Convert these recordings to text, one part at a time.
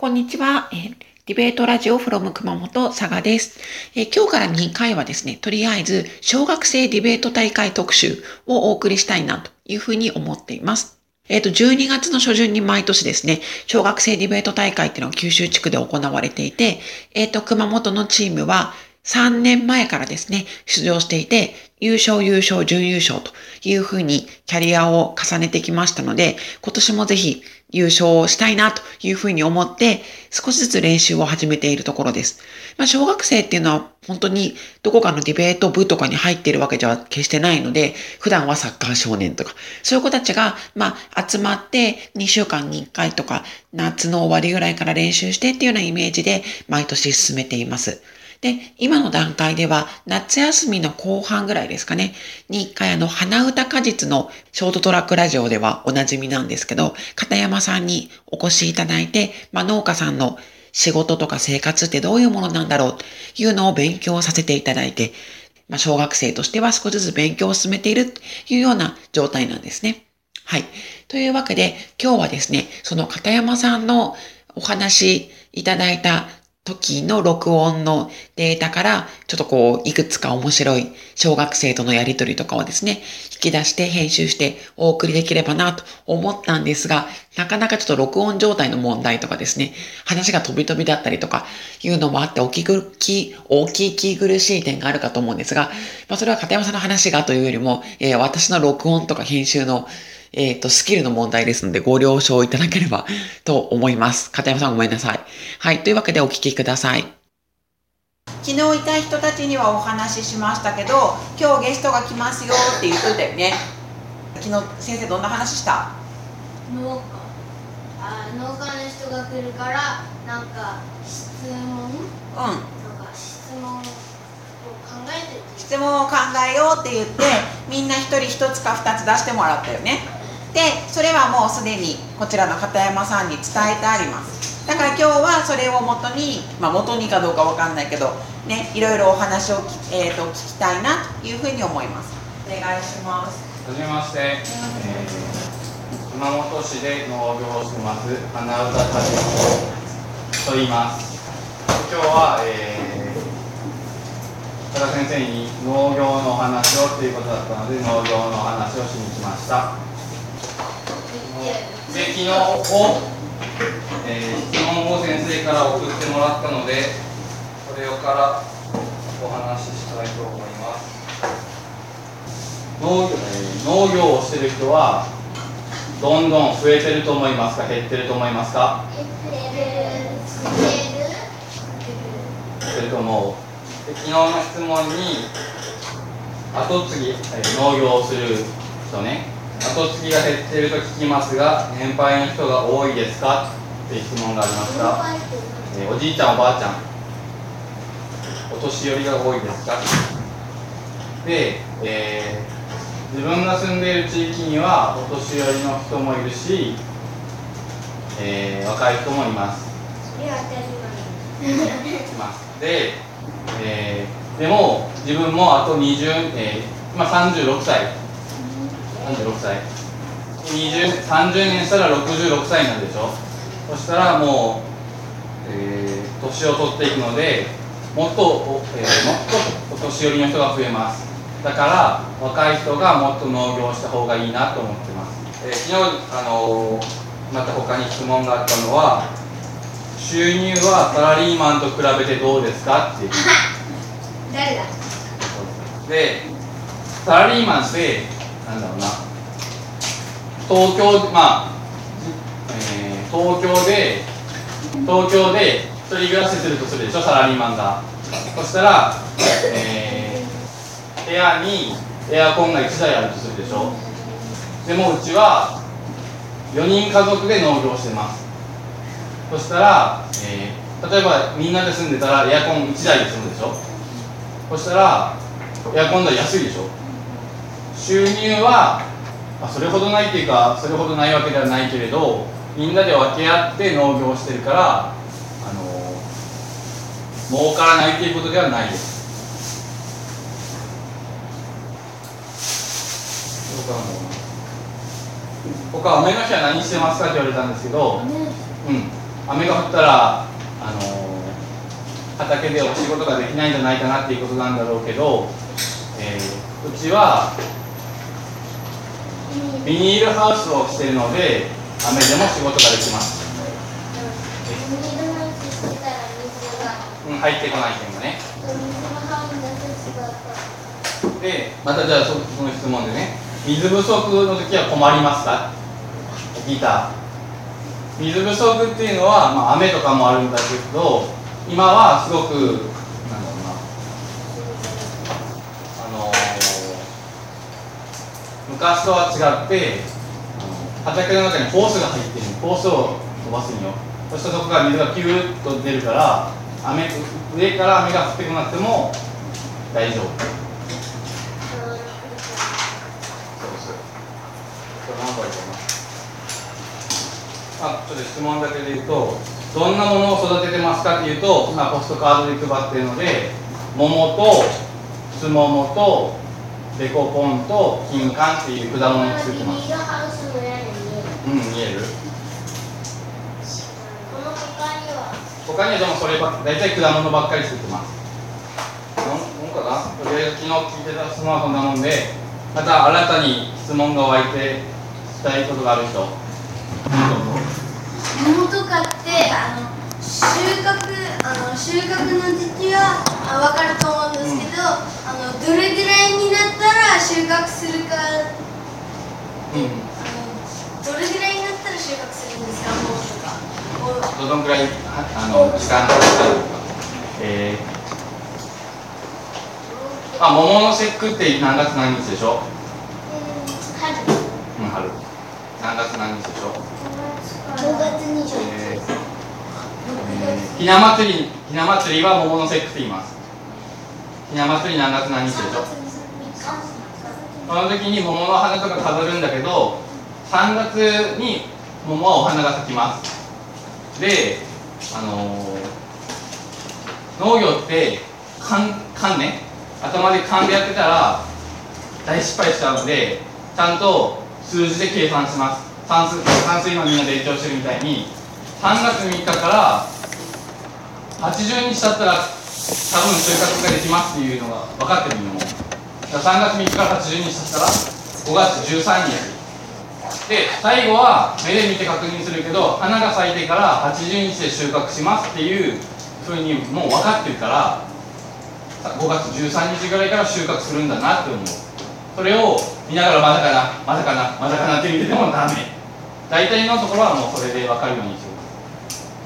こんにちはディベートラジオフロム熊本佐賀です、え、今日から2回はですね、とりあえず小学生ディベート大会特集をお送りしたいなというふうに思っています。えっ、と、12月の初旬に毎年ですね、小学生ディベート大会っていうのが九州地区で行われていて、えっ、と、熊本のチームは3年前からですね、出場していて、優勝、優勝、準優勝というふうにキャリアを重ねてきましたので、今年もぜひ優勝したいなというふうに思って、少しずつ練習を始めているところです。まあ、小学生っていうのは本当にどこかのディベート部とかに入っているわけじゃ決してないので、普段はサッカー少年とか、そういう子たちが、まあ、集まって2週間に1回とか、夏の終わりぐらいから練習してっていうようなイメージで毎年進めています。で、今の段階では夏休みの後半ぐらいですかね、に一回あの、花歌果実のショートトラックラジオではおなじみなんですけど、片山さんにお越しいただいて、まあ、農家さんの仕事とか生活ってどういうものなんだろうというのを勉強させていただいて、まあ、小学生としては少しずつ勉強を進めているというような状態なんですね。はい。というわけで、今日はですね、その片山さんのお話いただいた時の録音のデータから、ちょっとこう、いくつか面白い小学生とのやりとりとかをですね、引き出して編集してお送りできればなと思ったんですが、なかなかちょっと録音状態の問題とかですね、話が飛び飛びだったりとかいうのもあって大きく、大きい気苦しい点があるかと思うんですが、まあそれは片山さんの話がというよりも、えー、私の録音とか編集のえっ、ー、と、スキルの問題ですので、ご了承いただければと思います。片山さんごめんなさい。はい。というわけでお聞きください。昨日いた人たちにはお話ししましたけど、今日ゲストが来ますよって言ってたよね。昨日先生どんな話した？農家あ農家の人が来るからなんか質問？うんなんか質問を考えて質問を考えようって言ってみんな一人一つか二つ出してもらったよねでそれはもうすでにこちらの片山さんに伝えてあります。だから今日はそれをもとにまあ元にかどうかわかんないけどねいろいろお話を、えーと、聞きたいなというふうに思います。お願いします。はじめまして、えー、熊本市で農業をしてます花歌たちと言います。今日は、えー、多田先生に農業のお話をということだったので農業のお話をしに来ました。で昨日を、えー、質問を先生から送ってもらったのでそれをからお話ししたいと思います。農,、えー、農業をしてる人はどんどん増えてると思いますか？減ってると思いますか？減ってる減ってると思う。で昨日の質問に後継ぎ、えー、農業をする人ね。後継ぎが減っていると聞きますが年配の人が多いですか？っていう質問がありました、えー、おじいちゃんおばあちゃん。お年寄りが多いですか？で、えー、自分が住んでいる地域にはお年寄りの人もいるし、えー、若い人もいます。いますで、えー、でも自分もあと20、えー、今36歳36歳。20 30年したら66歳になるでしょ。そしたらもう、えー、年を取っていくのでもっと、えー、もっとお年寄りの人が増えます。だから若い人がもっと農業した方がいいなと思ってます、えー、昨日、あのー、また他に質問があったのは収入はサラリーマンと比べてどうですか？っていう。誰だ？でサラリーマンってなんだろうな。東京まあ、えー、東京で東京で一人暮らしするとするでしょサラリーマンが。そしたら、えー、部屋にエアコンが1台あるとするでしょ。でもうちは4人家族で農業してます。そしたら、えー、例えばみんなで住んでたらエアコン1台で済むでしょ。そしたらエアコン代安いでしょ。収入は、まあ、それほどないっていうかそれほどないわけではないけれどみんなで分け合って農業をしてるからあの儲からないっていうことではないです。他雨の日は何してますかって言われたんですけど、うん、雨が降ったらあの畑でお仕事ができないんじゃないかなっていうことなんだろうけど、えー、うちはビニールハウスをしているので雨でも仕事ができます、うん、入ってこない点がね。でまたじゃあそその質問でね水不足の時は困りますか？聞いた。水不足っていうのは、まあ、雨とかもあるんだけど今はすごくなんだろうなあの昔とは違って畑の中にホースが入ってるホースを飛ばすんよそしてそこから水がピューッと出るから雨上から雨が降ってこなくても大丈夫そうそう。これ何番かな。あ、ちょっと質問だけで言うと、どんなものを育ててますかっていうと、今ポストカードで配ってるので、桃とスモモとデコポンと金柑っていう果物を作ってます。うん、見える？この他には他にはでもそれば大体果物ばっかり作ってます。なんかな？とりあえず昨日聞いてた質問はこんなもんで、また新たに質問が湧いて聞きたいことがある人。桃とかってあの収穫あの収穫の時期はあ分かると思うんですけど、あのどれぐらいになったら収穫するかあうん。のどれぐらいになったら収穫するんですか桃とかどのくらいはあの時間がかかるか。えー、あ、桃の節句って何月何日でしょ？春。うん、春。何月何日でしょ？5月20えーえーひな祭り、ひな祭りは桃の節句って言います。ひな祭り何月何日でしょこの時に桃の花とか飾るんだけど3月に桃はお花が咲きます。であのー農業って勘勘ね。頭で勘でやってたら大失敗しちゃうのでちゃんと数字で計算します。算数算数今みんなで勉強してるみたいに3月3日から80日経ったら多分収穫ができますっていうのが分かってるの。もだから3月3日から80日経ったら5月13日で最後は目で見て確認するけど花が咲いてから80日で収穫しますっていうふうにもう分かってるから5月13日ぐらいから収穫するんだなって思う。それを見ながらまだかなまだかなまだかなって見ててもダメ。大体のところはもうそれで分かるようにしてます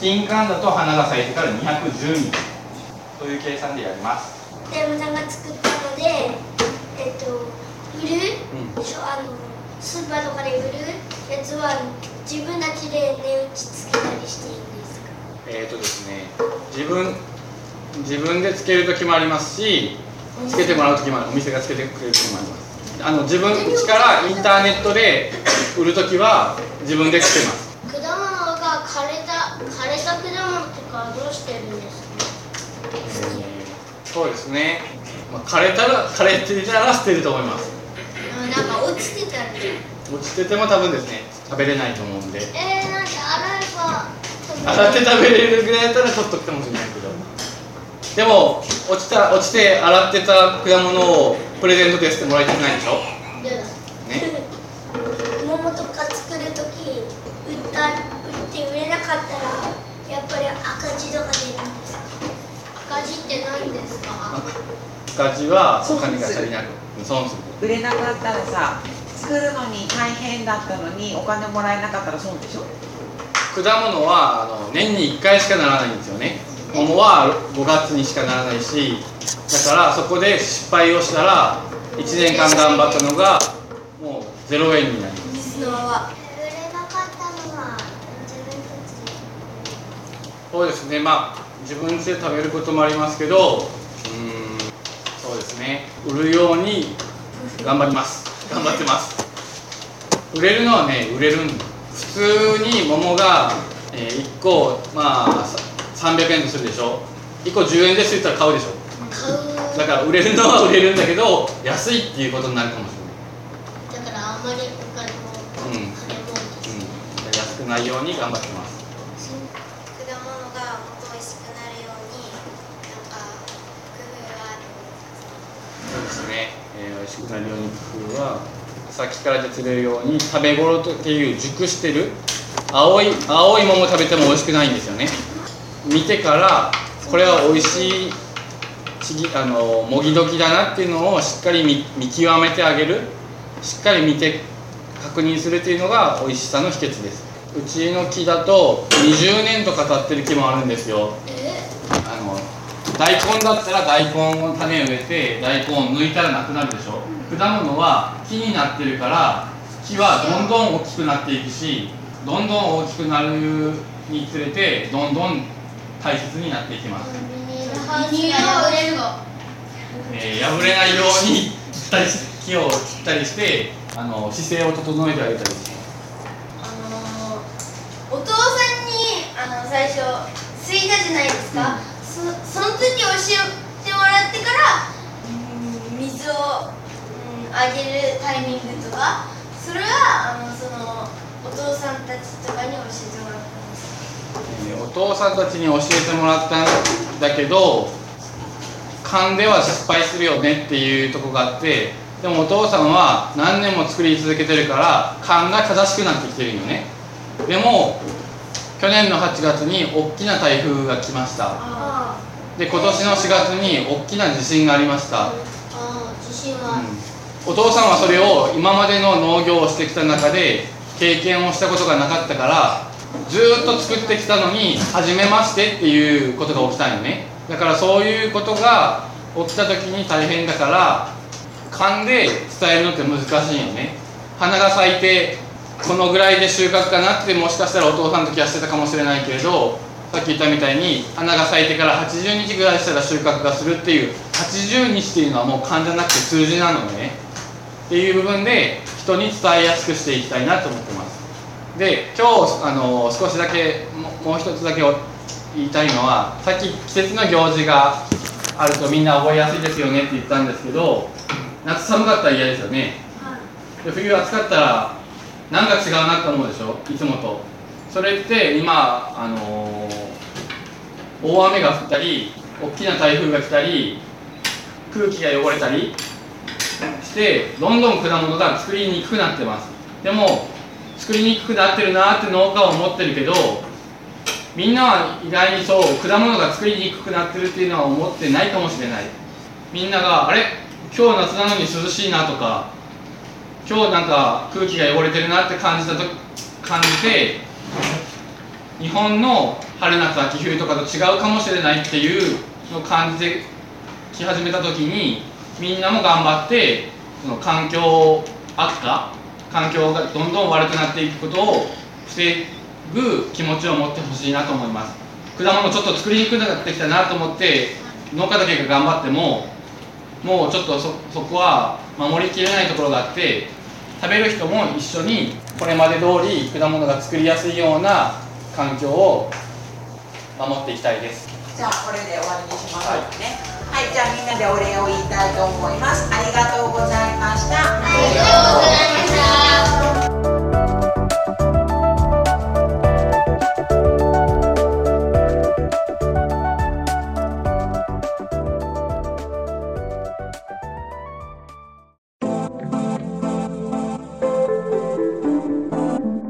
金柑だと花が咲いてから210日という計算でやります。北山さんが作ったのでえっと売るうん。あのスーパーとかで売るやつは自分たちで値打ちつけたりしていいんですか？えーとですね、自分自分でつける時もありますしつけてもらう時もある。お店がつけてくれる時もあります。あの自分家からインターネットで売る時は自分でつけますかはどうしてるんですか？えーそうですね、まあ、枯れたら枯れてたら捨てると思います。あなんか落ちてたり落ちてても多分ですね食べれないと思うんで。えー、なんで洗えば洗って食べれるぐらいだったら取っとくかもしれないけど。でも落ちた落ちて洗ってた果物をプレゼントで捨ててもらいたくないでしょ嫌だね桃とか作るとき売った売って売れなかったらやっぱり赤字とか出るんですか赤字って何ですか？赤字はお金が足りなく損する。売れなかったらさ作るのに大変だったのにお金もらえなかったら損でしょ？果物はあの年に1回しかならないんですよね。桃は5月にしかならないしだからそこで失敗をしたら1年間頑張ったのがもう0円になります。水のは？売れなかったのは自分たちで。そうですね。まあ自分家で食べることもありますけどうーんそうですね。売るように頑張ります。頑張ってます。売れるのはね売れるん普通に桃が、え1個まあさ300円とするでしょ。1個10円ですって言ったら買うでしょ。買う。だから売れるのは 売れるんだけど安いっていうことになるかもしれない。だからあんまりお金もうん。金もうん、安くないように頑張ってます果物がもっと美味しくなるようにしくなるように工夫は先から出てるように食べ頃っていう熟してる青い青い桃食べても美味しくないんですよね。見てからこれは美味しいちぎあのもぎ時だなっていうのをしっかり見見極めてあげる。しっかり見て確認するっていうのが美味しさの秘訣です。うちの木だと20年とか経ってる木もあるんですよ。大根だったら大根の種を植えて大根を抜いたらなくなるでしょ。果物は木になってるから木はどんどん大きくなっていくしどんどん大きくなるにつれてどんどん大切になっていきます、え破れないように木を切ったりしてあの姿勢を整えてあげたりしてあのーお父さんにあの最初すいたじゃないですか、そその時教えてもらってから、うん水を、うん、あげるタイミングとかそれはあのそのお父さんたちとかに教えてもらったんですえーお父さんたちに教えてもらったんだけど勘では失敗するよねっていうとこがあってでもお父さんは何年も作り続けてるから勘が正しくなってきてるよね。でも去年の8月に大きな台風が来ました。あで今年の4月に大きな地震がありました、あ自信は、お父さんはそれを今までの農業をしてきた中で経験をしたことがなかったからずーっと作ってきたのに初めましてっていうことが起きたんよね。だからそういうことが起きた時に大変だから勘で伝えるのって難しいよね。花が咲いてこのぐらいで収穫かなってもしかしたらお父さんの時はしてたかもしれないけれどさっき言ったみたいに花が咲いてから80日ぐらいしたら収穫がするっていう80日っていうのはもう勘じゃなくて数字なのね。っていう部分で人に伝えやすくしていきたいなと思ってます。で今日あの少しだけもう一つだけ言いたいのはさっき季節の行事があるとみんな覚えやすいですよねって言ったんですけど夏寒かったら嫌ですよね。で冬暑かったらなんか違うなって思うでしょ？いつもと。それって今あのー大雨が降ったり大きな台風が来たり空気が汚れたりしてどんどん果物が作りにくくなってます。でも作りにくくなってるなって農家は思ってるけどみんなは意外にそう果物が作りにくくなってるっていうのは思ってないかもしれない。みんながあれ？今日夏なのに涼しいなとか今日なんか空気が汚れてるなって感じたと感じて日本の春夏秋冬とかと違うかもしれないっていうの感じてき始めた時にみんなも頑張ってその環境悪化環境がどんどん悪くなっていくことを防ぐ気持ちを持ってほしいなと思います。果物ちょっと作りにくくなってきたなと思って農家だけが頑張ってももうちょっとそそこは守りきれないところがあって食べる人も一緒にこれまで通り果物が作りやすいような環境を守っていきたいです。じゃあこれで終わりにしましょうかね。はい、じゃあみんなでお礼を言いたいと思います。ありがとうございました。ありがとうございました。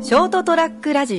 ショートトラックラジオ